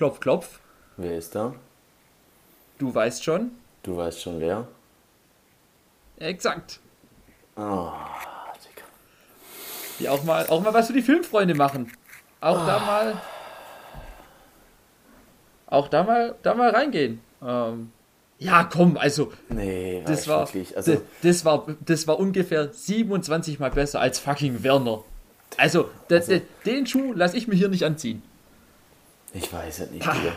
Klopf, klopf. Wer ist da? Du weißt schon. Du weißt schon wer? Exakt. Oh, Die auch mal, auch mal was für die Filmfreunde machen. Auch da mal. Auch da mal, da mal reingehen. Ähm, ja, komm, also. Nee, das war. Also, das, das, war, das war ungefähr 27 Mal besser als fucking Werner. Also, Also- den Schuh lasse ich mir hier nicht anziehen. Ich weiß es nicht, Digga.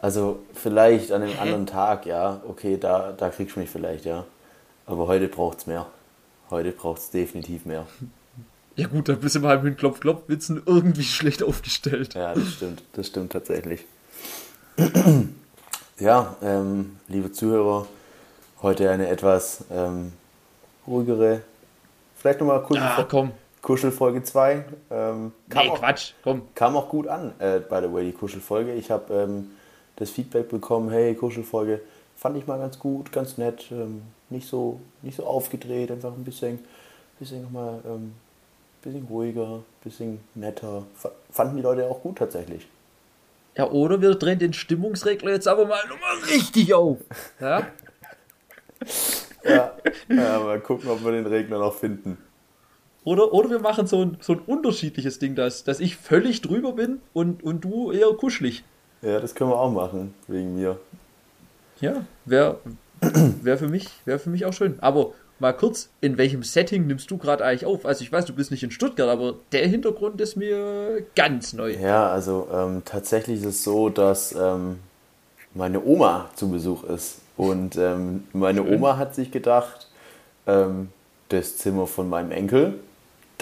Also, vielleicht an einem anderen Tag, ja. Okay, da, da kriegst du mich vielleicht, ja. Aber heute braucht's mehr. Heute braucht's definitiv mehr. Ja gut, da bist du mal mit Klopf, Klopf Witzen irgendwie schlecht aufgestellt. Ja, das stimmt. Das stimmt tatsächlich. Ja, ähm, liebe Zuhörer, heute eine etwas ähm, ruhigere, vielleicht nochmal Kuschel, Ja, komm. Kuschelfolge 2. Ähm, kam, Nee, auch, Quatsch, komm. kam auch gut an, äh, by the way, die Kuschelfolge. Ich habe ähm, das Feedback bekommen, hey, Kuschelfolge fand ich mal ganz gut, ganz nett, ähm, nicht, so, nicht so aufgedreht, einfach ein bisschen, bisschen nochmal, ähm, bisschen ruhiger, bisschen netter. Fa- Fanden die Leute auch gut tatsächlich. Ja, oder wir drehen den Stimmungsregler jetzt aber mal nochmal richtig auf. Ja? Ja, ja, mal gucken, ob wir den Regler noch finden. Oder, oder wir machen so ein, so ein unterschiedliches Ding, dass, dass ich völlig drüber bin und, und du eher kuschelig. Ja, das können wir auch machen, wegen mir. Ja, wäre wär für, mich- wär für mich auch schön. Aber mal kurz, in welchem Setting nimmst du gerade eigentlich auf? Also ich weiß, du bist nicht in Stuttgart, aber der Hintergrund ist mir ganz neu. Ja, also ähm, tatsächlich ist es so, dass ähm, meine Oma zu Besuch ist. Und ähm, meine Schön. Oma hat sich gedacht, ähm, das Zimmer von meinem Enkel,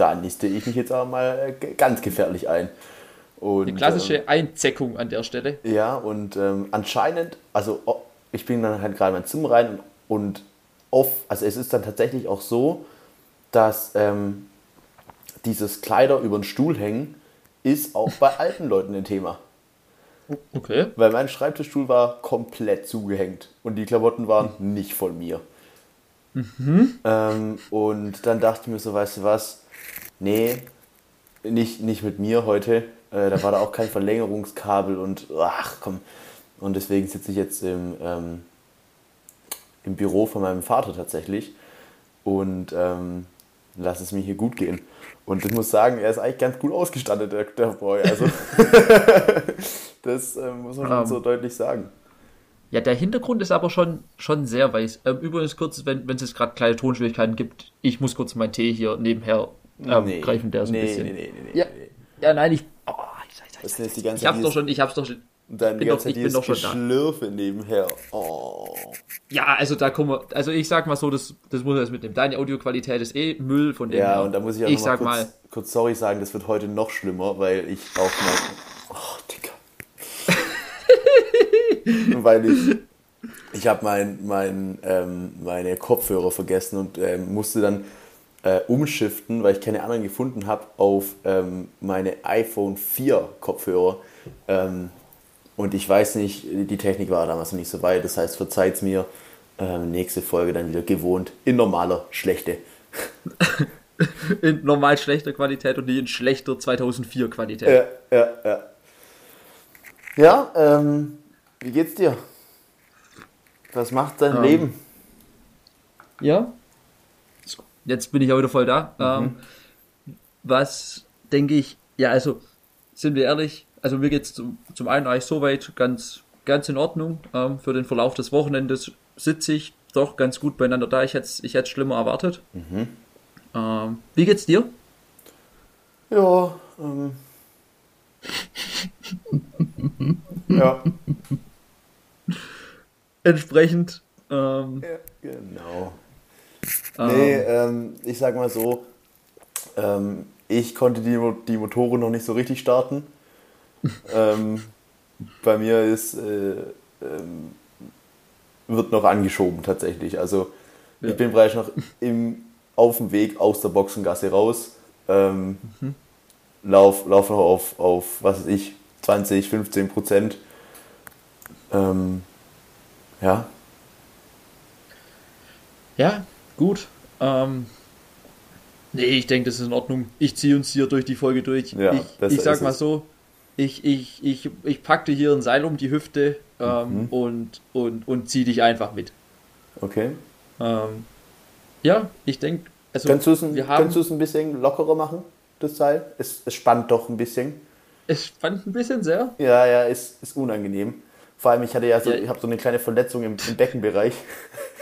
da niste ich mich jetzt auch mal äh, ganz gefährlich ein. Und, Die klassische Einzeckung an der Stelle. Ähm, ja, und ähm, anscheinend, also ich bin dann halt gerade in mein Zimmer rein und, und oft, also es ist dann tatsächlich auch so, dass ähm, dieses Kleider über den Stuhl hängen ist auch bei alten Leuten ein Thema. Okay. Weil mein Schreibtischstuhl war komplett zugehängt und die Klamotten waren nicht von mir. Ähm, und dann dachte ich mir so, weißt du was? Nee, nicht, nicht mit mir heute. Äh, da war da auch kein Verlängerungskabel und ach komm. Und deswegen sitze ich jetzt im, ähm, im Büro von meinem Vater tatsächlich und ähm, lass es mir hier gut gehen. Und ich muss sagen, er ist eigentlich ganz gut ausgestattet, der, der Boy. Also das ähm, muss man schon Ähm. so deutlich sagen. Ja, der Hintergrund ist aber schon, schon sehr weiß. Ähm, übrigens kurz, wenn wenn es jetzt gerade kleine Tonschwierigkeiten gibt, ich muss kurz meinen Tee hier nebenher ähm, greifen, der ein nee, bisschen. nee, nee, nee, nee, Ja. nee. Ja, nein, ich. Oh, ich, ich, ich, sind jetzt die ganze ich hab's doch schon, ich hab's doch schon. Und dann bin ganze doch- Zeit ich bin doch schon da. Geschlürfe nebenher. Oh. Ja, also da kommen wir, also ich sag mal so, das, das muss man jetzt mitnehmen. Deine Audioqualität ist eh Müll von dem Ja, her. und da muss ich auch ich mal kurz, mal, kurz sorry sagen, das wird heute noch schlimmer, weil ich auch mal. Oh, Digga. weil ich. Ich habe mein, mein, ähm, meine Kopfhörer vergessen und ähm, musste dann äh, umschiften, weil ich keine anderen gefunden habe, auf ähm, meine iPhone 4 Kopfhörer. Ähm, und ich weiß nicht, die Technik war damals noch nicht so weit. Das heißt, verzeiht mir. Ähm, nächste Folge dann wieder gewohnt in normaler Schlechte. in normal schlechter Qualität und nicht in schlechter 2004 Qualität. Ja, ja, ja. Ja, ähm, wie geht's dir? Was macht dein Ähm, Leben? Ja. Jetzt bin ich auch wieder voll da. Ähm, was denke ich, ja, also sind wir ehrlich, also mir geht's zum, zum einen eigentlich soweit ganz, ganz in Ordnung. Ähm, für den Verlauf des Wochenendes sitze ich doch ganz gut beieinander da. Ich hätte ich hätte schlimmer erwartet. Ähm, wie geht's dir? Ja, ähm. ja, Entsprechend, ähm, ja, genau. Nee, ähm, ich sag mal so, ähm, ich konnte die, die Motoren noch nicht so richtig starten. ähm, bei mir ist, äh, ähm, wird noch angeschoben tatsächlich. Also Ja. ich bin bereits noch im, auf dem Weg aus der Boxengasse raus. Ähm, lauf, lauf noch auf, auf, was weiß ich, 20, 15 Prozent. Ähm, ja, Ja, gut. Ähm, nee, ich denke, das ist in Ordnung. Ich ziehe uns hier durch die Folge durch. Ja, ich ich sag mal es. so, ich, ich, ich, ich packte hier ein Seil um die Hüfte ähm, mhm. und, und, und zieh dich einfach mit. Okay. Ähm, ja, ich denke, also kannst du es ein, ein bisschen lockerer machen, das Seil? Es, es spannt doch ein bisschen. Es spannt ein bisschen sehr. Ja, ja, ist, ist unangenehm. Vor allem, ich hatte ja so, ja. ich habe so eine kleine Verletzung im, im Beckenbereich.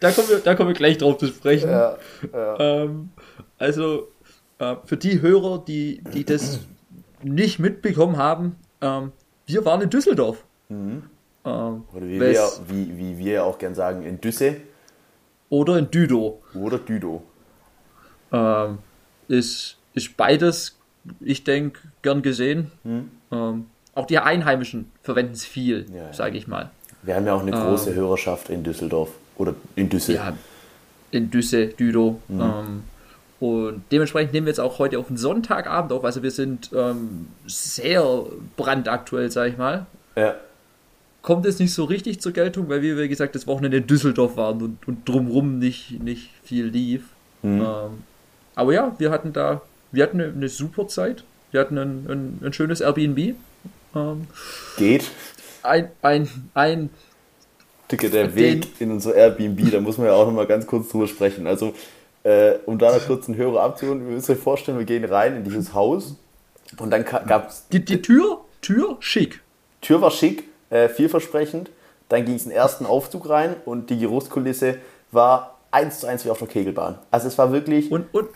da, kommen wir, da kommen wir gleich drauf zu sprechen. Ja, ja. Ähm, also, äh, für die Hörer, die, die das nicht mitbekommen haben, ähm, wir waren in Düsseldorf. Mhm. Ähm, Oder wie wir, wie, wie wir auch gern sagen, in Düsse. Oder in Düdo. Oder Düdo. Ähm, ist, ist beides, ich denke, gern gesehen. Mhm. Ähm, auch die Einheimischen verwenden es viel, ja, sage ich mal. Wir haben ja auch eine große ähm, Hörerschaft in Düsseldorf. Oder in Düsse. Ja, in Düsse, Düdo. Mhm. Ähm, und dementsprechend nehmen wir jetzt auch heute auf den Sonntagabend auf. Also wir sind ähm, sehr brandaktuell, sag ich mal. Ja. Kommt es nicht so richtig zur Geltung, weil wir, wie gesagt, das Wochenende in Düsseldorf waren und, und drumrum nicht, nicht viel lief. Mhm. Ähm, aber ja, wir hatten da, wir hatten eine, eine super Zeit. Wir hatten ein, ein, ein schönes Airbnb. Ähm, Geht. Ein, ein, ein Dicke, der Weg in unser Airbnb, da muss man ja auch nochmal ganz kurz drüber sprechen. Also äh, um da noch kurz einen Hörer abzuholen, wir müssen euch vorstellen, wir gehen rein in dieses Haus und dann gab es. Die, die Tür, Tür schick. Tür war schick, äh, vielversprechend. Dann ging es in den ersten Aufzug rein und die Geruchskulisse war eins zu eins wie auf der Kegelbahn. Also es war wirklich. Und, und,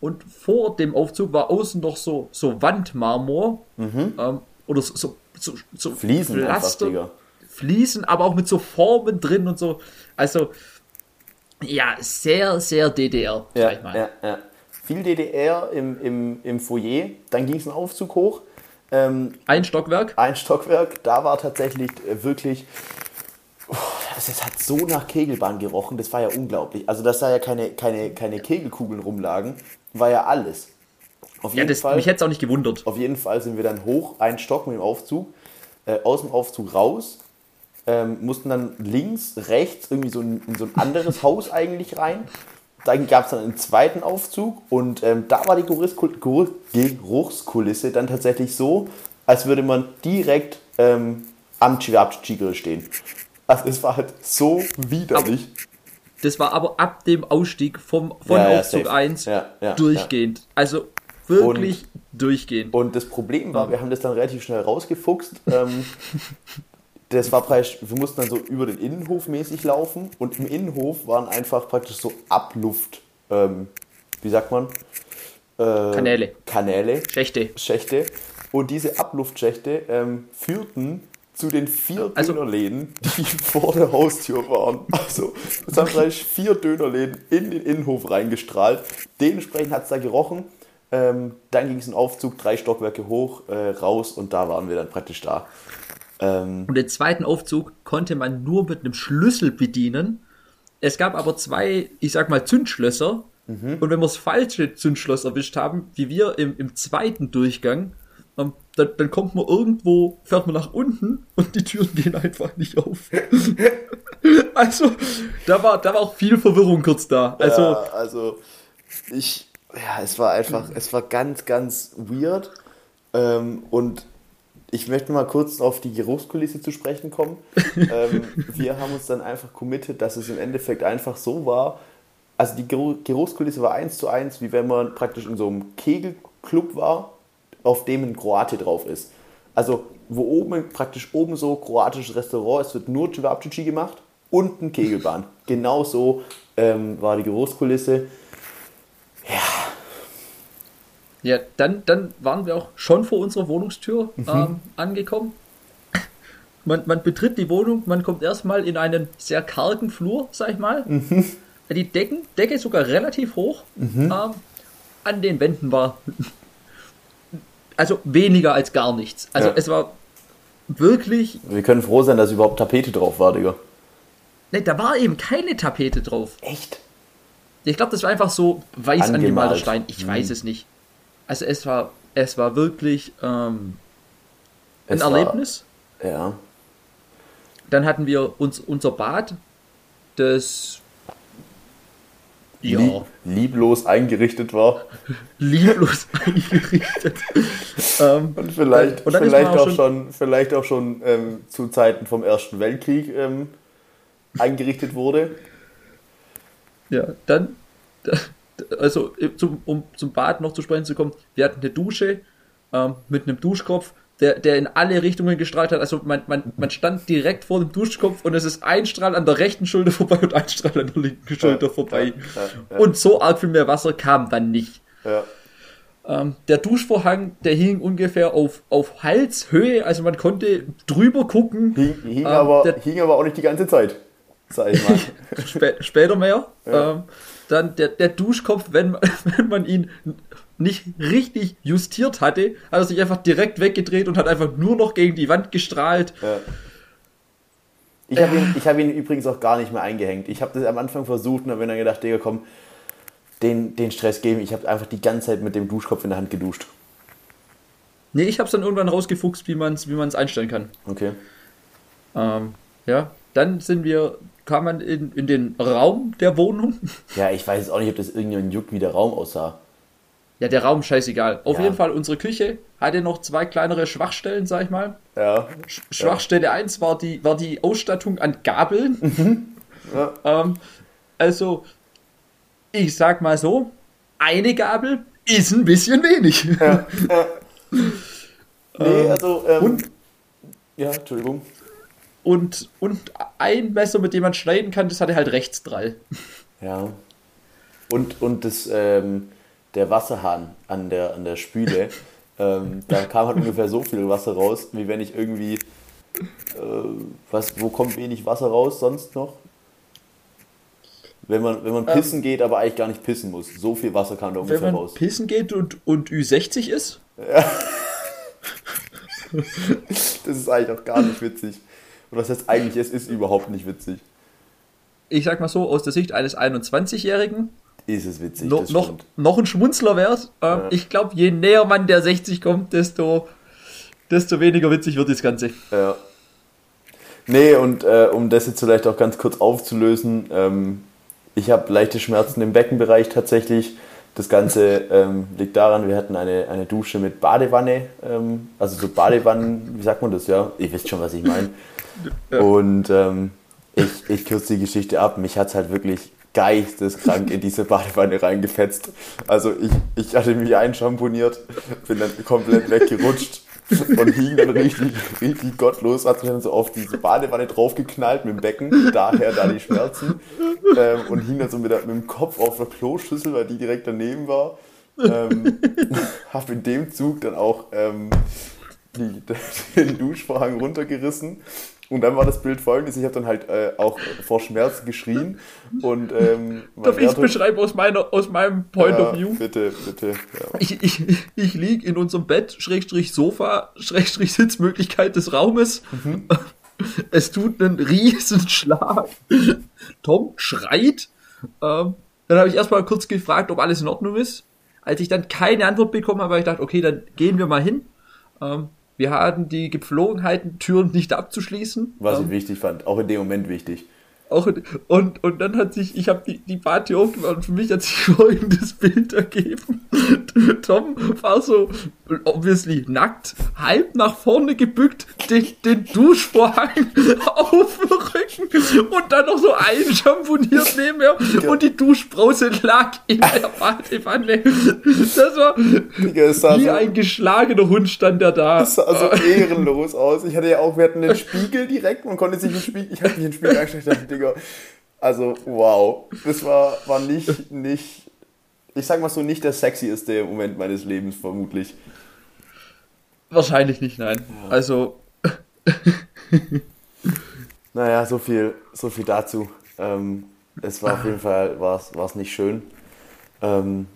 und vor dem Aufzug war außen noch so, so Wandmarmor mhm. ähm, oder so, so, so, so Fliesen Pflaster, einfach, Fliesen, aber auch mit so Formen drin und so. Also ja, sehr, sehr DDR, ja, sag ich mal. Ja, ja. Viel DDR im, im, im Foyer, dann ging es einen Aufzug hoch. Ähm, ein Stockwerk? Ein Stockwerk, da war tatsächlich äh, wirklich. Oh, es hat so nach Kegelbahn gerochen, das war ja unglaublich. Also, dass da ja keine, keine, keine Kegelkugeln rumlagen, war ja alles. Auf jeden ja, das, Fall, mich hätte es auch nicht gewundert. Auf jeden Fall sind wir dann hoch, einen Stock mit dem Aufzug, äh, aus dem Aufzug raus, ähm, mussten dann links, rechts irgendwie so in, in so ein anderes Haus eigentlich rein. Dann gab es dann einen zweiten Aufzug und ähm, da war die Geruchskulisse dann tatsächlich so, als würde man direkt ähm, am Chivapchichi stehen. Also es war halt so widerlich. Das war aber ab dem Ausstieg vom, von ja, Aufzug ja, 1 ja, durchgehend. Also wirklich und, durchgehend. Und das Problem war, wir haben das dann relativ schnell rausgefuchst. Ähm, das war praktisch, wir mussten dann so über den Innenhof mäßig laufen und im Innenhof waren einfach praktisch so Abluft, ähm, wie sagt man? Äh, Kanäle. Kanäle. Schächte. Schächte. Und diese Abluftschächte ähm, führten zu den vier also, Dönerläden, die vor der Haustür waren. Also, es haben gleich vier Dönerläden in den Innenhof reingestrahlt. Dementsprechend hat es da gerochen. Ähm, dann ging es in Aufzug, drei Stockwerke hoch, äh, raus und da waren wir dann praktisch da. Ähm, und den zweiten Aufzug konnte man nur mit einem Schlüssel bedienen. Es gab aber zwei, ich sag mal, Zündschlösser. Mhm. Und wenn wir das falsche Zündschloss erwischt haben, wie wir im, im zweiten Durchgang, ähm, dann, dann kommt man irgendwo, fährt man nach unten und die Türen gehen einfach nicht auf. also, da war, da war auch viel Verwirrung kurz da. Also, ja, also ich, ja, es war einfach, es war ganz, ganz weird. Ähm, und ich möchte mal kurz auf die Geruchskulisse zu sprechen kommen. ähm, wir haben uns dann einfach committed, dass es im Endeffekt einfach so war. Also die Geruchskulisse war eins zu eins, wie wenn man praktisch in so einem Kegelclub war, auf dem ein Kroate drauf ist. Also wo oben praktisch oben so kroatisches Restaurant, es wird nur Cevapcici gemacht und ein Kegelbahn. Genau so ähm, war die Geruchskulisse. Ja, ja, dann, dann waren wir auch schon vor unserer Wohnungstür mhm. ähm, angekommen. Man, man betritt die Wohnung, man kommt erstmal in einen sehr kargen Flur, sag ich mal. Mhm. Die Decken, Decke ist sogar relativ hoch. Mhm. Ähm, an den Wänden war also weniger als gar nichts. Also ja. es war wirklich. Wir können froh sein, dass überhaupt Tapete drauf war, Digga. Ne, da war eben keine Tapete drauf. Echt? Ich glaube, das war einfach so weiß angemalter Stein. Ich mhm. weiß es nicht. Also es war, es war wirklich ähm, ein es Erlebnis. War, ja. Dann hatten wir uns unser Bad, das ja. lieb, lieblos eingerichtet war. lieblos eingerichtet. ähm, und vielleicht, und vielleicht, auch schon, schon, vielleicht auch schon ähm, zu Zeiten vom Ersten Weltkrieg ähm, eingerichtet wurde. Ja, dann, also zum, um zum Bad noch zu sprechen zu kommen, wir hatten eine Dusche ähm, mit einem Duschkopf, der, der in alle Richtungen gestrahlt hat. Also man, man, man stand direkt vor dem Duschkopf und es ist ein Strahl an der rechten Schulter vorbei und ein Strahl an der linken Schulter vorbei. Ja, ja, ja. Und so arg viel mehr Wasser kam dann nicht. Ähm, der Duschvorhang, der hing ungefähr auf, auf Halshöhe, also man konnte drüber gucken. Hing, hing, ähm, aber, der, hing aber auch nicht die ganze Zeit, sag ich mal. Spä später mehr. Ähm, dann der, der Duschkopf, wenn, wenn man ihn nicht richtig justiert hatte, hat er sich einfach direkt weggedreht und hat einfach nur noch gegen die Wand gestrahlt. Ja. Ich habe ihn, hab ihn übrigens auch gar nicht mehr eingehängt. Ich habe das am Anfang versucht und habe mir dann gedacht, Digga, komm, den, den Stress geben. Ich habe einfach die ganze Zeit mit dem Duschkopf in der Hand geduscht. Nee, ich habe es dann irgendwann rausgefuchst, wie man es wie einstellen kann. Okay. Ähm, ja, dann sind wir, kam man in, in den Raum der Wohnung. Ja, ich weiß auch nicht, ob das irgendjemand juckt, wie der Raum aussah. Ja, der Raum scheißegal. Auf ja. jeden Fall, unsere Küche hatte noch zwei kleinere Schwachstellen, sag ich mal. Ja. Schwachstelle ja. 1 war die, war die Ausstattung an Gabeln. Mhm. Ja. ähm, also, ich sag mal so, eine Gabel ist ein bisschen wenig. Ja. ja. nee, also, ähm, und, ja, Entschuldigung. Und, und ein Messer, mit dem man schneiden kann, das hatte halt Rechtsdrall. Ja. Und, und das, ähm, der Wasserhahn an der, an der Spüle, ähm, da kam halt ungefähr so viel Wasser raus, wie wenn ich irgendwie, äh, was, wo kommt wenig Wasser raus sonst noch? Wenn man, wenn man ähm. pissen ähm, geht, aber eigentlich gar nicht pissen muss. So viel Wasser kam da ungefähr wenn man raus. pissen geht und, und Ü60 ist? Ja. das ist eigentlich auch gar nicht witzig. Und was heißt eigentlich, es ist überhaupt nicht witzig. Ich sag mal so, aus der Sicht eines 21-Jährigen ist es witzig. No, noch, noch ein Schmunzler wert. Ähm, ja. Ich glaube, je näher man der 60 kommt, desto, desto weniger witzig wird das Ganze. Ja. Nee, und äh, um das jetzt vielleicht auch ganz kurz aufzulösen, ähm, ich habe leichte Schmerzen im Beckenbereich tatsächlich. Das Ganze ähm, liegt daran, wir hatten eine, eine Dusche mit Badewanne, ähm, also so Badewannen, wie sagt man das, ja? Ihr wisst schon, was ich meine. Und ähm, ich, ich kürze die Geschichte ab. Mich hat es halt wirklich geisteskrank in diese Badewanne reingefetzt. Also ich, ich hatte mich einschamponiert, bin dann komplett weggerutscht und hing dann richtig, richtig gottlos, hat sich dann so auf diese Badewanne draufgeknallt mit dem Becken, daher da die Schmerzen ähm, und hing dann so mit, der, mit dem Kopf auf der Kloschüssel, weil die direkt daneben war. Ähm, hab in dem Zug dann auch ähm, die, den Duschvorhang runtergerissen und dann war das Bild folgendes: Ich habe dann halt äh, auch vor Schmerz geschrien. Und, ähm, Darf ich es beschreiben aus, meiner, aus meinem Point ja, of View? Bitte, bitte. Ja. Ich, ich, ich liege in unserem Bett, Schrägstrich Sofa, Schrägstrich Sitzmöglichkeit des Raumes. Mhm. Es tut einen riesen Schlag. Tom schreit. Ähm, dann habe ich erstmal kurz gefragt, ob alles in Ordnung ist. Als ich dann keine Antwort bekommen habe, habe ich gedacht, okay, dann gehen wir mal hin. Ähm, wir hatten die Gepflogenheiten, Türen nicht abzuschließen. Was ich ähm, wichtig fand, auch in dem Moment wichtig. Auch und, und dann hat sich, ich habe die, die Badtür aufgemacht und für mich hat sich folgendes Bild ergeben. Tom war so obviously nackt, halb nach vorne gebückt, den, den Duschvorhang auf dem Rücken und dann noch so einschamponiert nebenher und die Duschbrause lag in der Badewanne. Das war wie so, ein geschlagener Hund stand der da. Das sah so ehrenlos aus. Ich hatte ja auch, wir hatten den Spiegel direkt, man konnte sich im Spiegel, ich hatte mich den Spiegel angestellt, Digga. Also, wow. Das war, war nicht, nicht, ich sag mal so, nicht der sexieste Moment meines Lebens, vermutlich. Wahrscheinlich nicht, nein. Ja. Also. naja, so viel, so viel dazu. Ähm, es war auf jeden Fall war's, war's nicht schön. Ähm,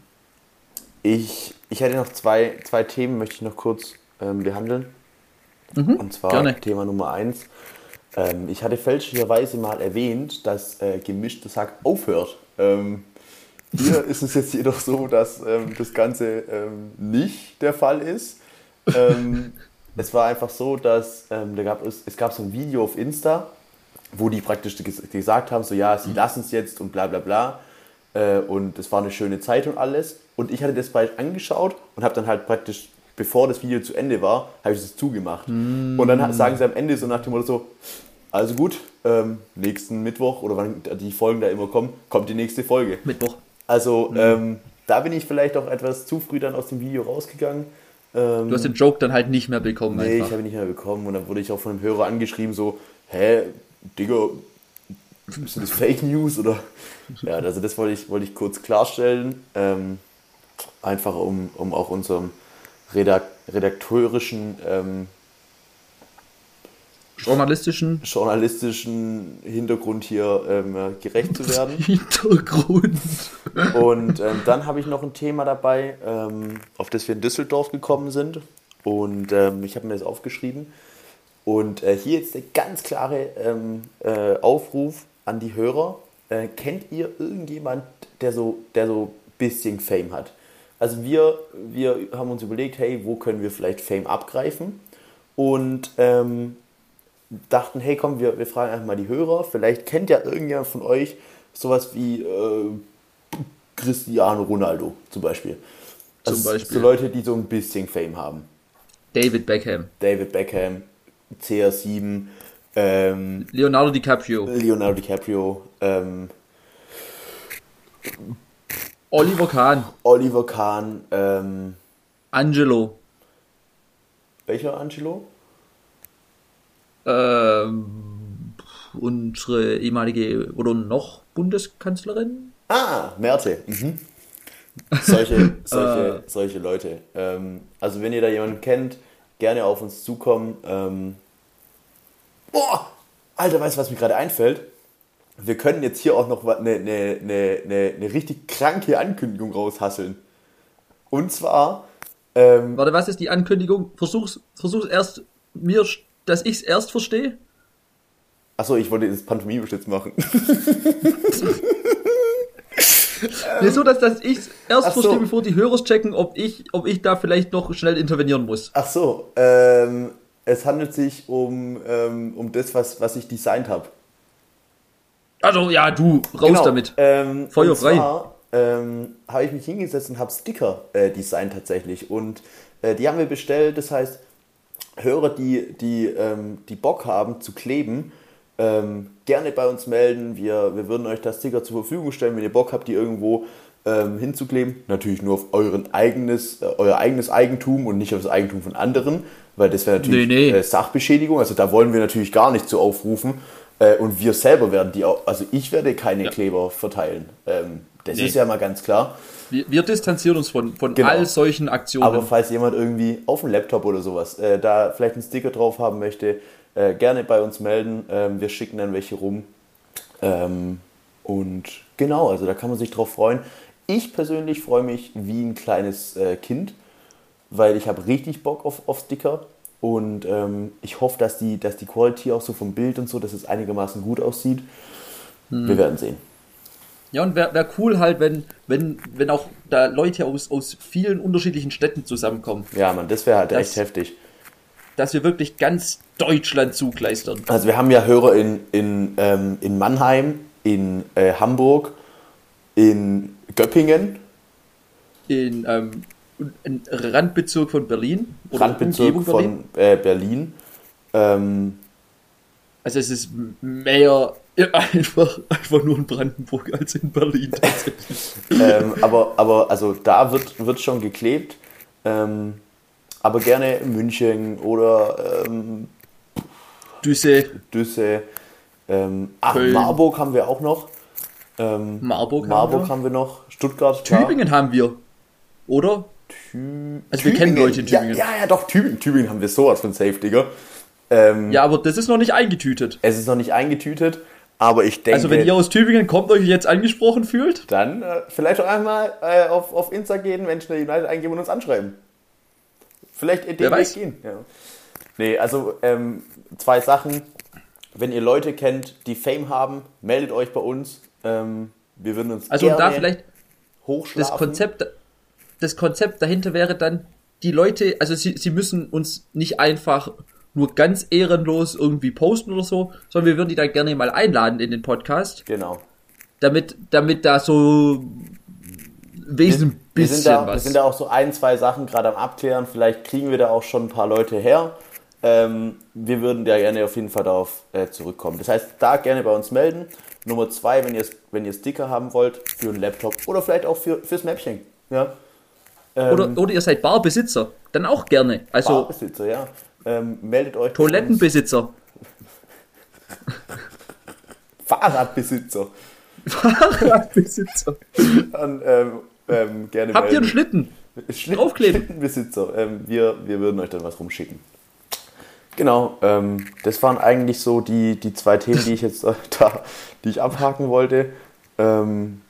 ich, ich hätte noch zwei, zwei Themen, möchte ich noch kurz ähm, behandeln. Mhm, Und zwar gerne. Thema Nummer eins. Ähm, ich hatte fälschlicherweise mal erwähnt, dass äh, gemischtes Hack aufhört. Ähm, hier ist es jetzt jedoch so, dass ähm, das Ganze ähm, nicht der Fall ist. Ähm, es war einfach so, dass ähm, da gab es, es gab so ein Video auf Insta, wo die praktisch gesagt haben, so ja, sie lassen es jetzt und bla bla bla. Äh, und es war eine schöne Zeit und alles. Und ich hatte das bald angeschaut und habe dann halt praktisch, bevor das Video zu Ende war, habe ich das zugemacht. Mm. Und dann sagen sie am Ende so nach dem Motto so, also gut, ähm, nächsten Mittwoch oder wann die Folgen da immer kommen, kommt die nächste Folge. Mittwoch. Also mhm. ähm, da bin ich vielleicht auch etwas zu früh dann aus dem Video rausgegangen. Ähm, du hast den Joke dann halt nicht mehr bekommen. Nee, einfach. ich habe ihn nicht mehr bekommen und dann wurde ich auch von einem Hörer angeschrieben, so, hä, Digga, sind das Fake News oder? Ja, also das wollte ich, wollte ich kurz klarstellen. Ähm, einfach um, um auch unserem Redak redakteurischen ähm, journalistischen journalistischen Hintergrund hier ähm, gerecht zu werden. Hintergrund. Und ähm, dann habe ich noch ein Thema dabei, ähm, auf das wir in Düsseldorf gekommen sind. Und ähm, ich habe mir das aufgeschrieben. Und äh, hier jetzt der ganz klare ähm, äh, Aufruf an die Hörer. Äh, kennt ihr irgendjemand, der so, der so ein bisschen Fame hat? Also wir, wir haben uns überlegt, hey, wo können wir vielleicht Fame abgreifen? Und ähm, dachten, hey komm, wir, wir fragen einfach mal die Hörer. Vielleicht kennt ja irgendjemand von euch sowas wie äh, Cristiano Ronaldo zum Beispiel. Also zum Beispiel. So Leute, die so ein bisschen Fame haben. David Beckham. David Beckham, CR7. Ähm, Leonardo DiCaprio. Leonardo DiCaprio. Ähm, Oliver Kahn. Oliver Kahn. Ähm, Angelo. Welcher Angelo? Ähm, unsere ehemalige oder noch Bundeskanzlerin. Ah, Merte. Mhm. Solche, solche, solche Leute. Ähm, also wenn ihr da jemanden kennt, gerne auf uns zukommen. Ähm, boah, Alter, weißt du, was mir gerade einfällt? Wir können jetzt hier auch noch eine, eine, eine, eine richtig kranke Ankündigung raushasseln. Und zwar. Ähm, Warte, was ist die Ankündigung? Versuch's, versuch's erst mir dass ich es erst verstehe? Achso, ich wollte das Pantomime-Schlitz machen. nee, so, dass, dass ich es erst Ach verstehe, so. bevor die Hörer checken, ob ich, ob ich da vielleicht noch schnell intervenieren muss. Ach so, ähm, es handelt sich um, ähm, um das, was, was ich designt habe. Also, ja, du, raus genau, damit. Ähm, Feuer frei. Zwar, ähm, habe ich mich hingesetzt und habe Sticker äh, designt tatsächlich. Und äh, die haben wir bestellt, das heißt, Hörer, die, die, ähm, die Bock haben zu kleben, ähm, gerne bei uns melden. Wir, wir würden euch das Sticker zur Verfügung stellen, wenn ihr Bock habt, die irgendwo ähm, hinzukleben. Natürlich nur auf euren eigenes, äh, euer eigenes Eigentum und nicht auf das Eigentum von anderen, weil das wäre natürlich nee, nee. Äh, Sachbeschädigung. Also da wollen wir natürlich gar nicht zu aufrufen. Äh, und wir selber werden die auch, also ich werde keine ja. Kleber verteilen. Ähm, das nee. ist ja mal ganz klar. Wir, wir distanzieren uns von, von genau. all solchen Aktionen. Aber falls jemand irgendwie auf dem Laptop oder sowas äh, da vielleicht einen Sticker drauf haben möchte, äh, gerne bei uns melden. Ähm, wir schicken dann welche rum. Ähm, und genau, also da kann man sich drauf freuen. Ich persönlich freue mich wie ein kleines äh, Kind, weil ich habe richtig Bock auf, auf Sticker. Und ähm, ich hoffe, dass die, dass die Quality auch so vom Bild und so, dass es einigermaßen gut aussieht. Hm. Wir werden sehen. Ja, und wäre wär cool halt, wenn, wenn, wenn auch da Leute aus, aus vielen unterschiedlichen Städten zusammenkommen. Ja, man, das wäre halt dass, echt heftig. Dass wir wirklich ganz Deutschland zugleistern. Also wir haben ja Hörer in, in, ähm, in Mannheim, in äh, Hamburg, in Göppingen. In, ähm, in Randbezirk von Berlin. Oder Randbezirk Umgebung von Berlin. Äh, Berlin. Ähm, also es ist mehr einfach, einfach nur in Brandenburg als in Berlin tatsächlich. ähm, aber, aber also da wird, wird schon geklebt. Ähm, aber gerne München oder ähm, Düsse. Düsse. Ähm, ach, Köln. Marburg haben wir auch noch. Ähm, Marburg, Marburg haben, wir. haben wir noch. Stuttgart. Tübingen klar. haben wir. Oder? Tü also wir kennen Leute in Tübingen. Ja, ja, ja, doch, Tübingen, Tübingen haben wir sowas von safe, Digga. Ähm, ja, aber das ist noch nicht eingetütet. Es ist noch nicht eingetütet. Aber ich denke. Also, wenn ihr aus Tübingen kommt, euch jetzt angesprochen fühlt, dann äh, vielleicht auch einmal äh, auf, auf Insta gehen, Menschen der United eingeben und uns anschreiben. Vielleicht in den Weg gehen. Ja. Nee, also ähm, zwei Sachen. Wenn ihr Leute kennt, die Fame haben, meldet euch bei uns. Ähm, wir würden uns also da vielleicht hochschlafen. Das Konzept, das Konzept dahinter wäre dann, die Leute, also sie, sie müssen uns nicht einfach nur ganz ehrenlos irgendwie posten oder so, sondern wir würden die dann gerne mal einladen in den Podcast. Genau. damit, damit da so wesen ein Wir bisschen sind, da, wir was. sind da auch so ein, zwei Sachen gerade am Abklären. Vielleicht kriegen wir da auch schon ein paar Leute her. Ähm, wir würden da gerne auf jeden Fall darauf äh, zurückkommen. Das heißt, da gerne bei uns melden. Nummer zwei, wenn ihr, wenn ihr Sticker haben wollt für einen Laptop oder vielleicht auch für, fürs Mäppchen. Ja. Ähm, oder, oder ihr seid Barbesitzer, dann auch gerne. Also Barbesitzer, ja. Ähm, meldet euch. Toilettenbesitzer. Fahrradbesitzer. Fahrradbesitzer. Dann ähm, ähm, gerne Habt ihr einen. Schlitten? Schlitten, draufkleben? Schlittenbesitzer. Ähm, wir, wir würden euch dann was rumschicken. Genau, ähm, das waren eigentlich so die, die zwei Themen, die ich jetzt äh, da, die ich abhaken wollte. Ähm,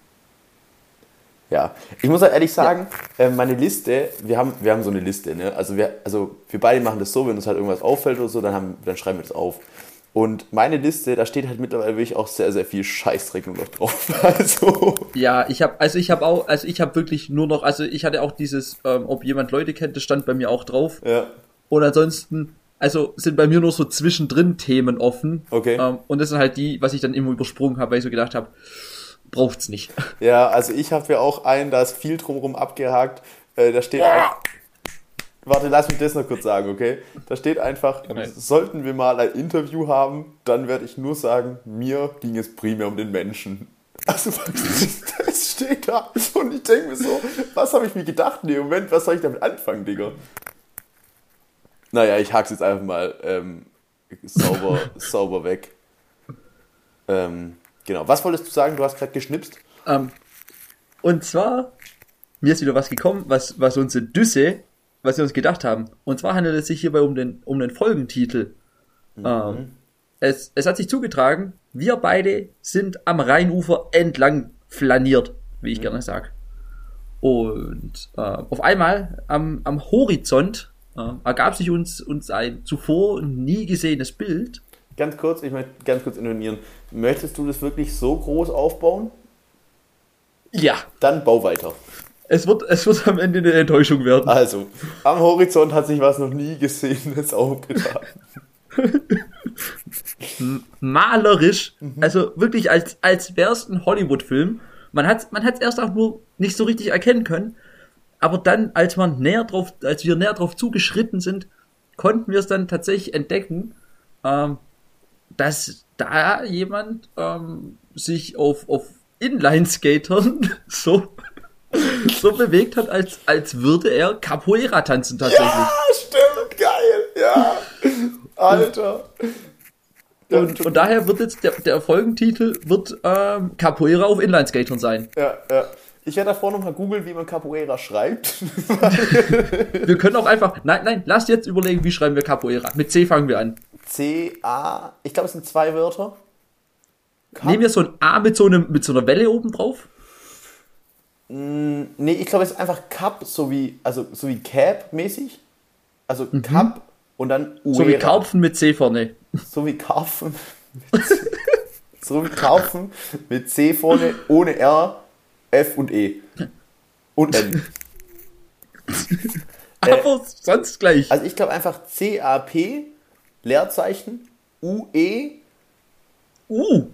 ja, ich muss halt ehrlich sagen, äh, meine Liste, wir haben, wir haben so eine Liste, ne? Also wir, also wir beide machen das so, wenn uns halt irgendwas auffällt oder so, dann, haben, dann schreiben wir das auf. Und meine Liste, da steht halt mittlerweile wirklich auch sehr, sehr viel Scheißdreck nur noch drauf. Also, Ja, ich habe, also ich habe auch, also ich habe wirklich nur noch, also ich hatte auch dieses, ähm, ob jemand Leute kennt, das stand bei mir auch drauf. ja. Und ansonsten, also sind bei mir nur so zwischendrin Themen offen. Okay. Ähm, und das sind halt die, was ich dann immer übersprungen habe, weil ich so gedacht habe, braucht's nicht. Ja, also ich habe ja auch einen, da ist viel drumherum abgehakt. Äh, da steht einfach. Warte, lass mich das noch kurz sagen, okay? Da steht einfach, Okay. sollten wir mal ein Interview haben, dann werde ich nur sagen, mir ging es primär um den Menschen. Also, das steht da. Und ich denke mir so, was habe ich mir gedacht in dem Moment? Was soll ich damit anfangen, Digga? Naja, ich hak's jetzt einfach mal ähm, sauber, sauber weg. Ähm, genau. Was wolltest du sagen? Du hast gerade geschnipst. Ähm, und zwar, mir ist wieder was gekommen, was, was unsere Düsse, was wir uns gedacht haben. Und zwar handelt es sich hierbei um den, um den Folgentitel. Ähm, es, es hat sich zugetragen, wir beide sind am Rheinufer entlang flaniert, wie ich gerne sag. Und äh, auf einmal am, am Horizont äh, ergab sich uns, uns ein zuvor nie gesehenes Bild. Ganz kurz, ich möchte ganz kurz intervenieren. Möchtest du das wirklich so groß aufbauen? Ja, Dann bau weiter. es wird, es wird am Ende eine Enttäuschung werden. Also, am Horizont hat sich was noch nie Gesehenes aufgetan. malerisch, also wirklich als, als wär's ein Hollywood-Film. Man hat man hat's erst auch nur nicht so richtig erkennen können, aber dann, als man näher drauf, als wir näher drauf zugeschritten sind, konnten wir es dann tatsächlich entdecken, ähm, dass da jemand ähm, sich auf, auf Inline-Skatern so, so bewegt hat, als, als würde er Capoeira tanzen tatsächlich. Ja, stimmt, geil, ja. Alter. Und, und daher wird jetzt der, der Folgentitel wird ähm, Capoeira auf Inline-Skatern sein. Ja, ja. Ich werde davor nochmal googeln, wie man Capoeira schreibt. Wir können auch einfach. Nein, nein, lasst jetzt überlegen, wie schreiben wir Capoeira. Mit C fangen wir an. C-A, ich glaube, es sind zwei Wörter. Cap- Nehmen wir so ein A mit so, einem, mit so einer Welle oben drauf. Nee, ich glaube, es ist einfach Cup, so wie, also, so wie Cap mäßig. Also Cup und dann Uera. Mhm. So wie Karpfen mit C vorne. So wie Karpfen. mit C. so wie Karpfen mit C vorne, ohne R, F und E. Und N. Aber sonst gleich. Also ich glaube einfach C-A-P, Leerzeichen, U-E, U.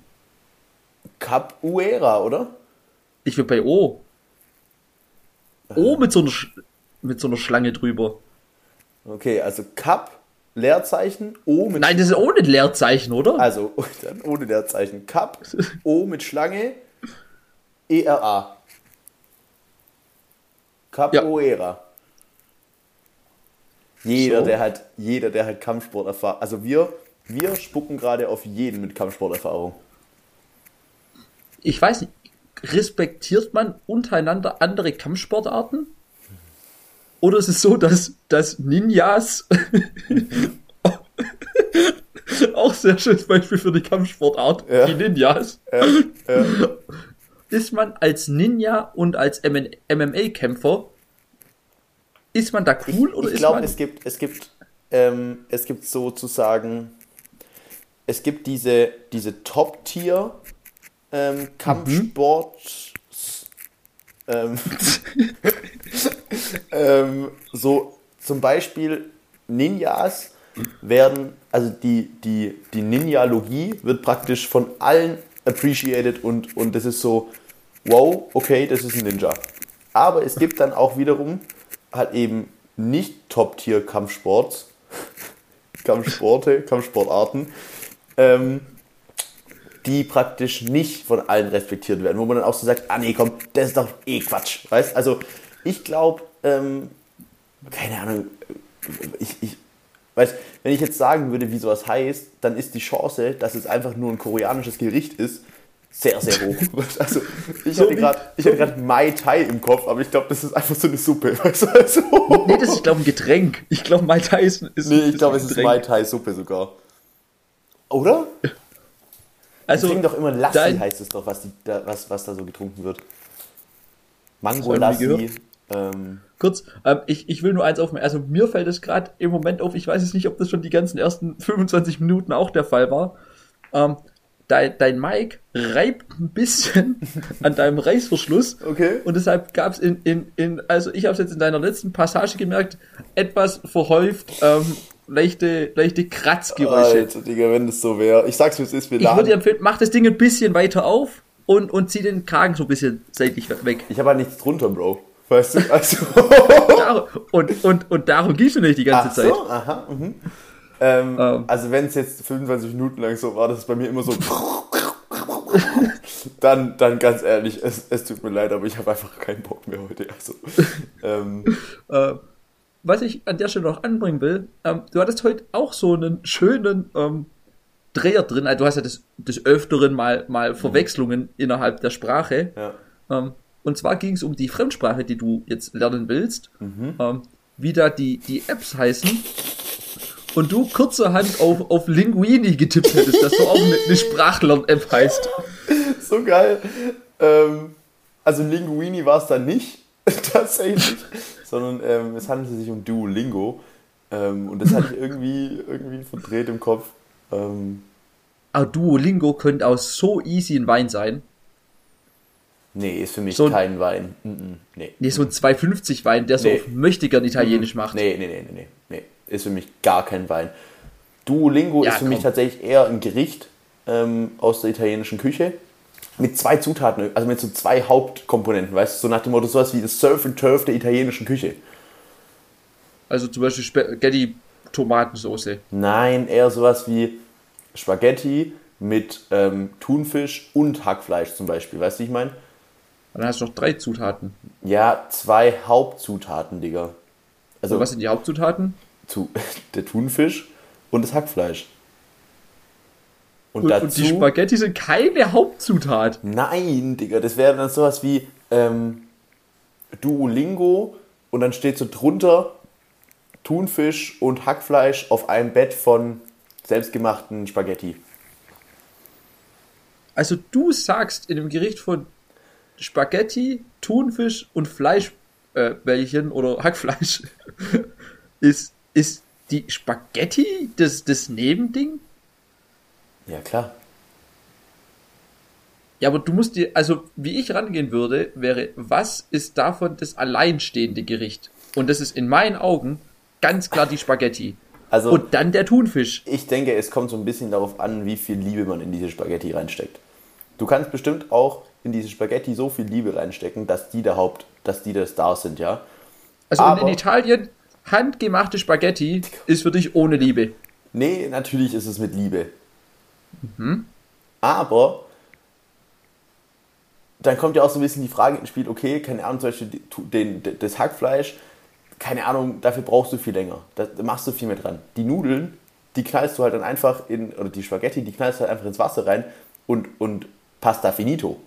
Capoeira, oder? Ich will bei O. O mit so einer, Sch- mit so einer Schlange drüber. Okay, also Cap, Leerzeichen, O mit Nein, das ist ohne Leerzeichen, oder? Also, dann ohne Leerzeichen. Cup, O mit Schlange, E-R-A. Capoeira. Jeder, So. der halt, jeder, der halt Kampfsport erfahren. Also wir, wir spucken gerade auf jeden mit Kampfsporterfahrung. Ich weiß nicht. Respektiert man untereinander andere Kampfsportarten? Oder ist es so, dass, dass Ninjas auch sehr schönes Beispiel für die Kampfsportart, Ja. die Ninjas. Äh, äh, ist man als Ninja und als MMA-Kämpfer, ist man da cool oder ich ist glaube, man... es gibt, es gibt, ähm, es gibt sozusagen, es gibt diese, diese Top-Tier ähm, Kampfsport, ähm, ähm, so zum Beispiel Ninjas werden, also die, die, die Ninjalogie wird praktisch von allen appreciated und, und das ist so, wow, okay, das ist ein Ninja. Aber es gibt dann auch wiederum halt eben nicht Top-Tier-Kampfsports, Kampfsporte, Kampfsportarten, ähm, die praktisch nicht von allen respektiert werden, wo man dann auch so sagt, ah nee, komm, das ist doch eh Quatsch, weißt? Also ich glaube, ähm, keine Ahnung, ich, ich weiß, wenn ich jetzt sagen würde, wie sowas heißt, dann ist die Chance, dass es einfach nur ein koreanisches Gericht ist, sehr, sehr hoch. Also ich so hatte gerade Mai Tai im Kopf, aber ich glaube, das ist einfach so eine Suppe. Weißt du? also, nee, das ist, ich glaube, ein Getränk. Ich glaube, Mai Tai ist, ist Nee, ich glaube, es ist Mai Tai Suppe sogar. Oder? Also, die trinken doch immer Lassi, heißt es doch, was, die, da, was, was da so getrunken wird. Mango Lassi. Ähm, Kurz, ähm, ich, ich will nur eins aufmerken. Also mir fällt es gerade im Moment auf, ich weiß jetzt nicht, ob das schon die ganzen ersten 25 Minuten auch der Fall war. Ähm, dein, dein Mic reibt ein bisschen an deinem Reißverschluss. Okay. Und deshalb gab es in, in, in, also ich habe es jetzt in deiner letzten Passage gemerkt, etwas verhäuft ähm, leichte, leichte Kratzgeräusche. Alter, Digga, wenn das so wäre. Ich sag's, wie es ist. Wir ich würde dir empfehlen, mach das Ding ein bisschen weiter auf und, und zieh den Kragen so ein bisschen seitlich weg. Ich habe halt nichts drunter, Bro. Weißt du? Also. und, und, und darum gehst du nicht die ganze Ach Zeit. So? Aha, mhm. Ähm, um. Ähm. Also wenn es jetzt 25 Minuten lang so war, das ist bei mir immer so. dann, dann ganz ehrlich, es, es tut mir leid, aber ich habe einfach keinen Bock mehr heute. Also, ähm, äh, was ich an der Stelle noch anbringen will, ähm, du hattest heute auch so einen schönen ähm, Dreher drin. Also du hast ja des, des Öfteren mal, mal Verwechslungen mhm. innerhalb der Sprache. Ja. Ähm, und zwar ging es um die Fremdsprache, die du jetzt lernen willst. Mhm. Ähm, wie da die, die Apps heißen. Und du kurzerhand auf, auf Linguini getippt hättest, dass so auch eine, eine Sprachlern-App heißt. So geil. Ähm, also Linguini war es dann nicht, tatsächlich sondern ähm, es handelt sich um Duolingo. Ähm, und das hatte ich irgendwie, irgendwie verdreht im Kopf. Ähm, Aber Duolingo könnte auch so easy ein Wein sein. Nee, ist für mich so kein Wein. Mm -mm, nee. nee, so ein 250 Wein, der so nee. auf möchtegern Italienisch macht. Nee, nee, nee, nee, nee. Ist für mich gar kein Wein. Duolingo ja, ist für komm. mich tatsächlich eher ein Gericht ähm, aus der italienischen Küche mit zwei Zutaten, also mit so zwei Hauptkomponenten, weißt du, so nach dem Motto sowas wie das Surf and Turf der italienischen Küche. Also zum Beispiel Spaghetti Tomatensauce. Nein, eher sowas wie Spaghetti mit ähm, Thunfisch und Hackfleisch zum Beispiel, weißt du, wie ich meine? Dann hast du noch drei Zutaten. Ja, zwei Hauptzutaten, Digga. Also und was sind die Hauptzutaten? Zu, der Thunfisch und das Hackfleisch. Und, und, dazu, und, die Spaghetti sind keine Hauptzutat. Nein, Digga, das wäre dann sowas wie ähm, Duolingo und dann steht so drunter Thunfisch und Hackfleisch auf einem Bett von selbstgemachten Spaghetti. Also du sagst in dem Gericht von Spaghetti, Thunfisch und Fleischbällchen äh, oder Hackfleisch ist, ist die Spaghetti das, das Nebending? Ja, klar. Ja, aber du musst dir, also wie ich rangehen würde, wäre, was ist davon das alleinstehende Gericht? Und das ist in meinen Augen ganz klar die Spaghetti. Also, und dann der Thunfisch. Ich denke, es kommt so ein bisschen darauf an, wie viel Liebe man in diese Spaghetti reinsteckt. Du kannst bestimmt auch in diese Spaghetti so viel Liebe reinstecken, dass die der Haupt, dass die der Star sind, ja. Also Aber, in Italien handgemachte Spaghetti ist für dich ohne Liebe. Nee, natürlich ist es mit Liebe. Mhm. Aber dann kommt ja auch so ein bisschen die Frage ins Spiel, okay, keine Ahnung, zum Beispiel den, den, das Hackfleisch, keine Ahnung, dafür brauchst du viel länger. Da machst du viel mehr dran. Die Nudeln, die knallst du halt dann einfach in, oder die Spaghetti, die knallst du halt einfach ins Wasser rein und, und Pasta finito.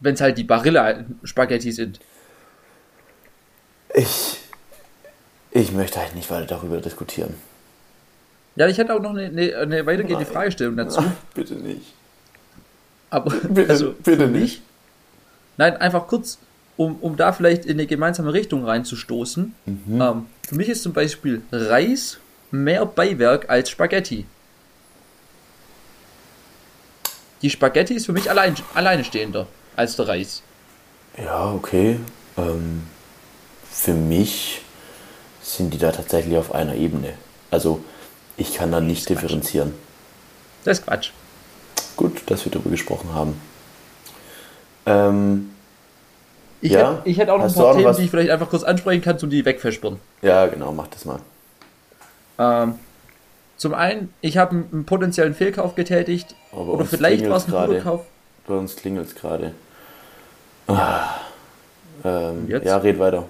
Wenn es halt die Barilla-Spaghetti sind. Ich, ich möchte halt nicht weiter darüber diskutieren. Ja, ich hätte auch noch eine, eine, eine weitergehende Nein. Fragestellung dazu. Nein, bitte nicht. Aber, bitte, also, bitte nicht. Nein, einfach kurz, um, um da vielleicht in eine gemeinsame Richtung reinzustoßen. Mhm. Ähm, für mich ist zum Beispiel Reis mehr Beiwerk als Spaghetti. Die Spaghetti ist für mich allein, alleine stehender als der Reis. Ja, okay. Ähm, für mich sind die da tatsächlich auf einer Ebene. Also ich kann da nicht differenzieren. Das ist Quatsch. Gut, dass wir darüber gesprochen haben. Ähm, Ich, Ja? hätte, ich hätte auch noch Hast ein paar Themen, was? die ich vielleicht einfach kurz ansprechen kann, um die wegverspüren. ja, genau, mach das mal. Ähm, zum einen, ich habe einen, einen potenziellen Fehlkauf getätigt. Aber oder vielleicht war es ein. Überkauf. Bei uns klingelt es gerade. Ah, ähm, ja, red weiter.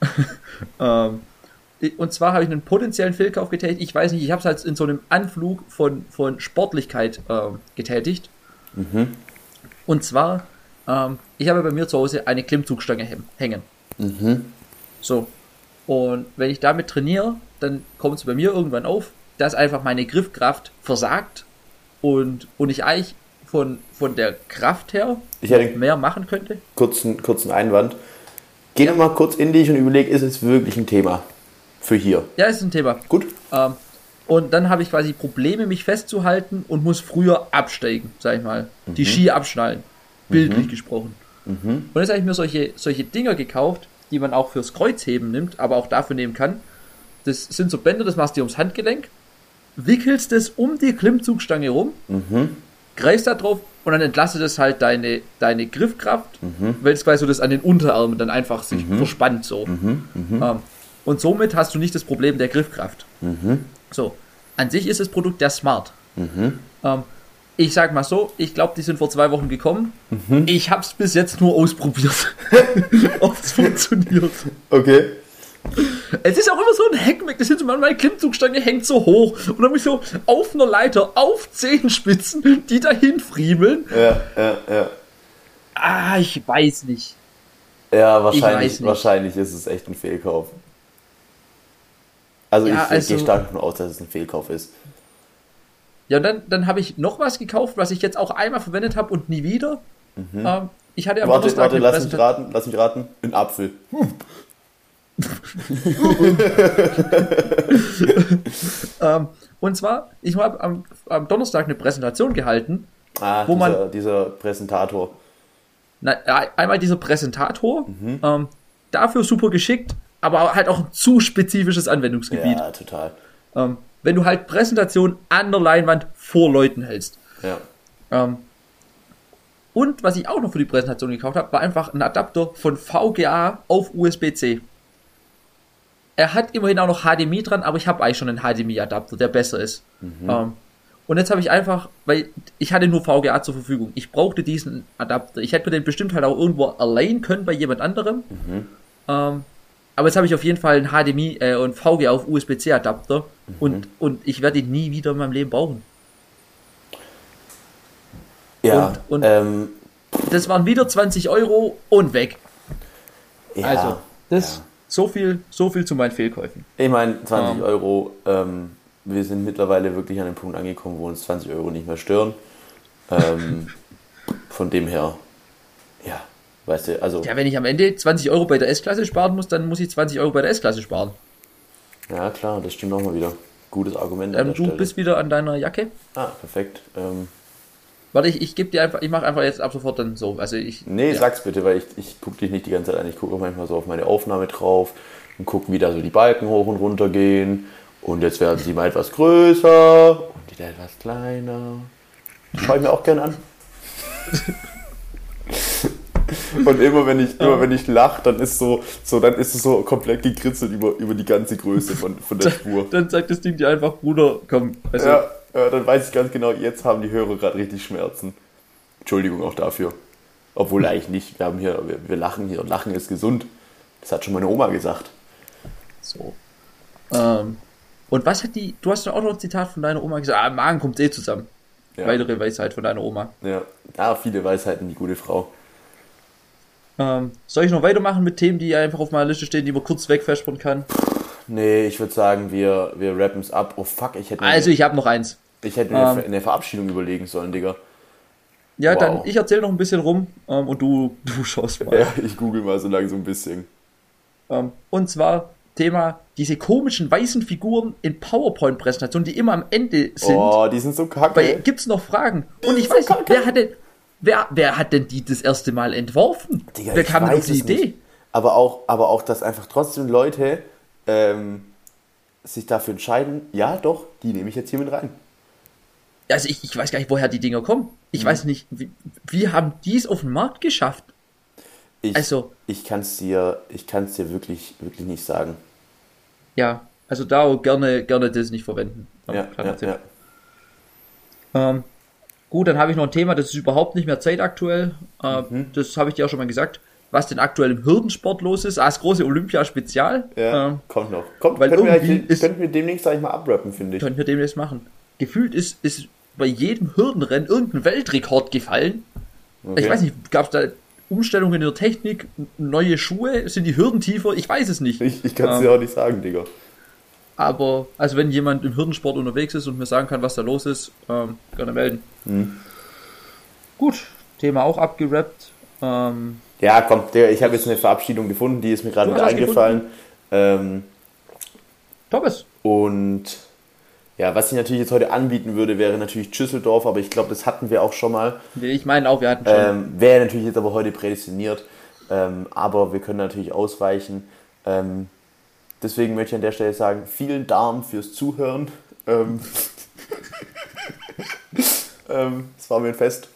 Ähm, und zwar habe ich einen potenziellen Fehlkauf getätigt. Ich weiß nicht, ich habe es halt in so einem Anflug von, von Sportlichkeit ähm, getätigt. Mhm. Und zwar, ähm, ich habe bei mir zu Hause eine Klimmzugstange hängen. Mhm. So. Und wenn ich damit trainiere, dann kommt es bei mir irgendwann auf, dass einfach meine Griffkraft versagt und, und ich eigentlich von, von der Kraft her Ich hätte mehr machen könnte. kurzen, kurzen Einwand. Geh noch mal kurz in dich und überleg, ist es wirklich ein Thema für hier? Ja, ist ein Thema. Gut? Ähm, und dann habe ich quasi Probleme, mich festzuhalten und muss früher absteigen, sag ich mal. Die Ski abschnallen. Bildlich gesprochen. Und jetzt habe ich mir solche, solche Dinger gekauft, die man auch fürs Kreuzheben nimmt, aber auch dafür nehmen kann. Das sind so Bänder, das machst du ums Handgelenk, wickelst es um die Klimmzugstange rum, greifst da drauf und dann entlastet es halt deine, deine Griffkraft, weil es quasi so das an den Unterarmen dann einfach sich verspannt so. Ähm, und somit hast du nicht das Problem der Griffkraft. So, an sich ist das Produkt der Smart. Ähm, ich sag mal so, ich glaube, die sind vor zwei Wochen gekommen. Ich habe es bis jetzt nur ausprobiert, ob es funktioniert. Okay. Es ist auch immer so ein Heckmeck, das ist so, meine Klimmzugstange hängt so hoch und dann bin ich so auf einer Leiter, auf Zehenspitzen, die dahin friemeln. Ja, ja, ja. Ah, ich weiß nicht. Ja, wahrscheinlich, nicht. wahrscheinlich ist es echt ein Fehlkauf. Also Ja, ich also- gehe stark davon aus, dass es ein Fehlkauf ist. Ja, und dann, dann habe ich noch was gekauft, was ich jetzt auch einmal verwendet habe und nie wieder. Ähm, ich hatte Mhm. Warte, warte, lass mich raten, lass mich raten. Ein Apfel. Ähm, und zwar, ich habe am, am Donnerstag eine Präsentation gehalten. Ah, Wo man- dieser, dieser Präsentator. Na, einmal dieser Präsentator, Mhm. ähm, dafür super geschickt, aber halt auch ein zu spezifisches Anwendungsgebiet. Ja, total. Ähm, wenn du halt Präsentation an der Leinwand vor Leuten hältst. Ja. Ähm, und was ich auch noch für die Präsentation gekauft habe, war einfach ein Adapter von VGA auf USB-C. Er hat immerhin auch noch HDMI dran, aber ich habe eigentlich schon einen HDMI-Adapter, der besser ist. Ähm, und jetzt habe ich einfach, weil ich hatte nur VGA zur Verfügung. Ich brauchte diesen Adapter. Ich hätte mir den bestimmt halt auch irgendwo allein können bei jemand anderem. Ähm, aber jetzt habe ich auf jeden Fall einen HDMI äh, und VGA auf USB-C Adapter und, und ich werde ihn nie wieder in meinem Leben brauchen. Ja, Und- und- ähm, Das waren wieder 20 Euro und weg. ja, Also, das ja. So viel, so viel zu meinen Fehlkäufen. Ich meine, 20 Ähm. Euro, ähm, wir sind mittlerweile wirklich an dem Punkt angekommen, wo uns 20 Euro nicht mehr stören. Ähm, von dem her, ja, weißt du, also, ja, Ja, wenn ich am Ende 20 Euro bei der S-Klasse sparen muss, dann muss ich 20 Euro bei der S-Klasse sparen. klar, das stimmt auch mal wieder. Gutes Argument Ähm, du Stelle. bist wieder an deiner Jacke. ah, perfekt. Ähm, Warte, ich, ich gebe dir einfach, ich mache einfach jetzt ab sofort dann so. Also ich. nee, ja. sag's bitte, weil ich, ich gucke dich nicht die ganze Zeit an. Ich gucke auch manchmal so auf meine Aufnahme drauf und gucke, wie da so die Balken hoch und runter gehen. Und jetzt werden sie mal etwas größer und wieder etwas kleiner. Das schaue ich mir auch gerne an. Und immer wenn ich, immer wenn ich lache, dann ist so, so, dann ist es so komplett gekritzelt über, über die ganze Größe von, von der Spur. Dann sagt das Ding dir einfach, Bruder, komm. Also, Ja, ja, dann weiß ich ganz genau, jetzt haben die Hörer gerade richtig Schmerzen. Entschuldigung auch dafür. Obwohl eigentlich nicht. Wir haben hier, wir, wir lachen hier und Lachen ist gesund. Das hat schon meine Oma gesagt. So. Ähm, und was hat die, du hast doch auch noch ein Zitat von deiner Oma gesagt, ah, Magen kommt eh zusammen. Ja. Weitere Weisheit von deiner Oma. Ja. ja, viele Weisheiten, die gute Frau. Ähm, soll ich noch weitermachen mit Themen, die einfach auf meiner Liste stehen, die man kurz wegverspringen kann? Nee, ich würde sagen, wir, wir rappen es ab. Oh fuck, ich hätte Also ich habe noch eins. Ich hätte mir ähm, eine Verabschiedung überlegen sollen, Digga. Ja, Wow. dann ich erzähle noch ein bisschen rum ähm, und du, du schaust mal. Ja, ich google mal so lange so ein bisschen. Ähm, und zwar Thema diese komischen weißen Figuren in PowerPoint-Präsentationen, die immer am Ende sind. Oh, die sind so kacke. Weil gibt's noch Fragen? Und ich weiß nicht, wer hat denn, wer, wer hat denn die das erste Mal entworfen? Digga, wer kam denn auf die es Idee? nicht. Aber auch, aber auch, dass einfach trotzdem Leute ähm, sich dafür entscheiden, ja doch, die nehme ich jetzt hier mit rein. Also ich, ich weiß gar nicht, woher die Dinger kommen. Ich mhm. weiß nicht, wie, wie haben die es auf den Markt geschafft? Ich, also, ich kann es dir, ich kann es dir wirklich, wirklich nicht sagen. Ja, also da gerne, gerne das nicht verwenden. Ja, ja, ja. Ähm, gut, dann habe ich noch ein Thema, das ist überhaupt nicht mehr zeitaktuell. Äh, mhm. Das habe ich dir auch schon mal gesagt. Was denn aktuell im Hürdensport los ist, als große Olympia-Spezial. Ja, ähm, kommt noch. Kommt, weil können, wir, ist, könnten wir demnächst, sag ich mal, abrappen, finde ich. Können wir demnächst machen. Gefühlt ist, ist bei jedem Hürdenrennen irgendein Weltrekord gefallen. Okay. Ich weiß nicht, gab es da Umstellungen in der Technik, neue Schuhe, sind die Hürden tiefer? Ich weiß es nicht. Ich, ich kann es ähm, dir auch nicht sagen, Digga. Aber, also wenn jemand im Hürdensport unterwegs ist und mir sagen kann, was da los ist, ähm, gerne melden. Hm. Gut, Thema auch abgerappt. Ähm, ja, komm, Digga, ich habe jetzt eine Verabschiedung gefunden, die ist mir gerade eingefallen. Ähm, Thomas. Und ja, was ich natürlich jetzt heute anbieten würde, wäre natürlich Düsseldorf, aber ich glaube, das hatten wir auch schon mal. Ich meine auch, wir hatten schon. Ähm, wäre natürlich jetzt aber heute prädestiniert, ähm, aber wir können natürlich ausweichen. Ähm, deswegen möchte ich an der Stelle sagen, vielen Dank fürs Zuhören. Ähm, ähm, es war mir ein Fest.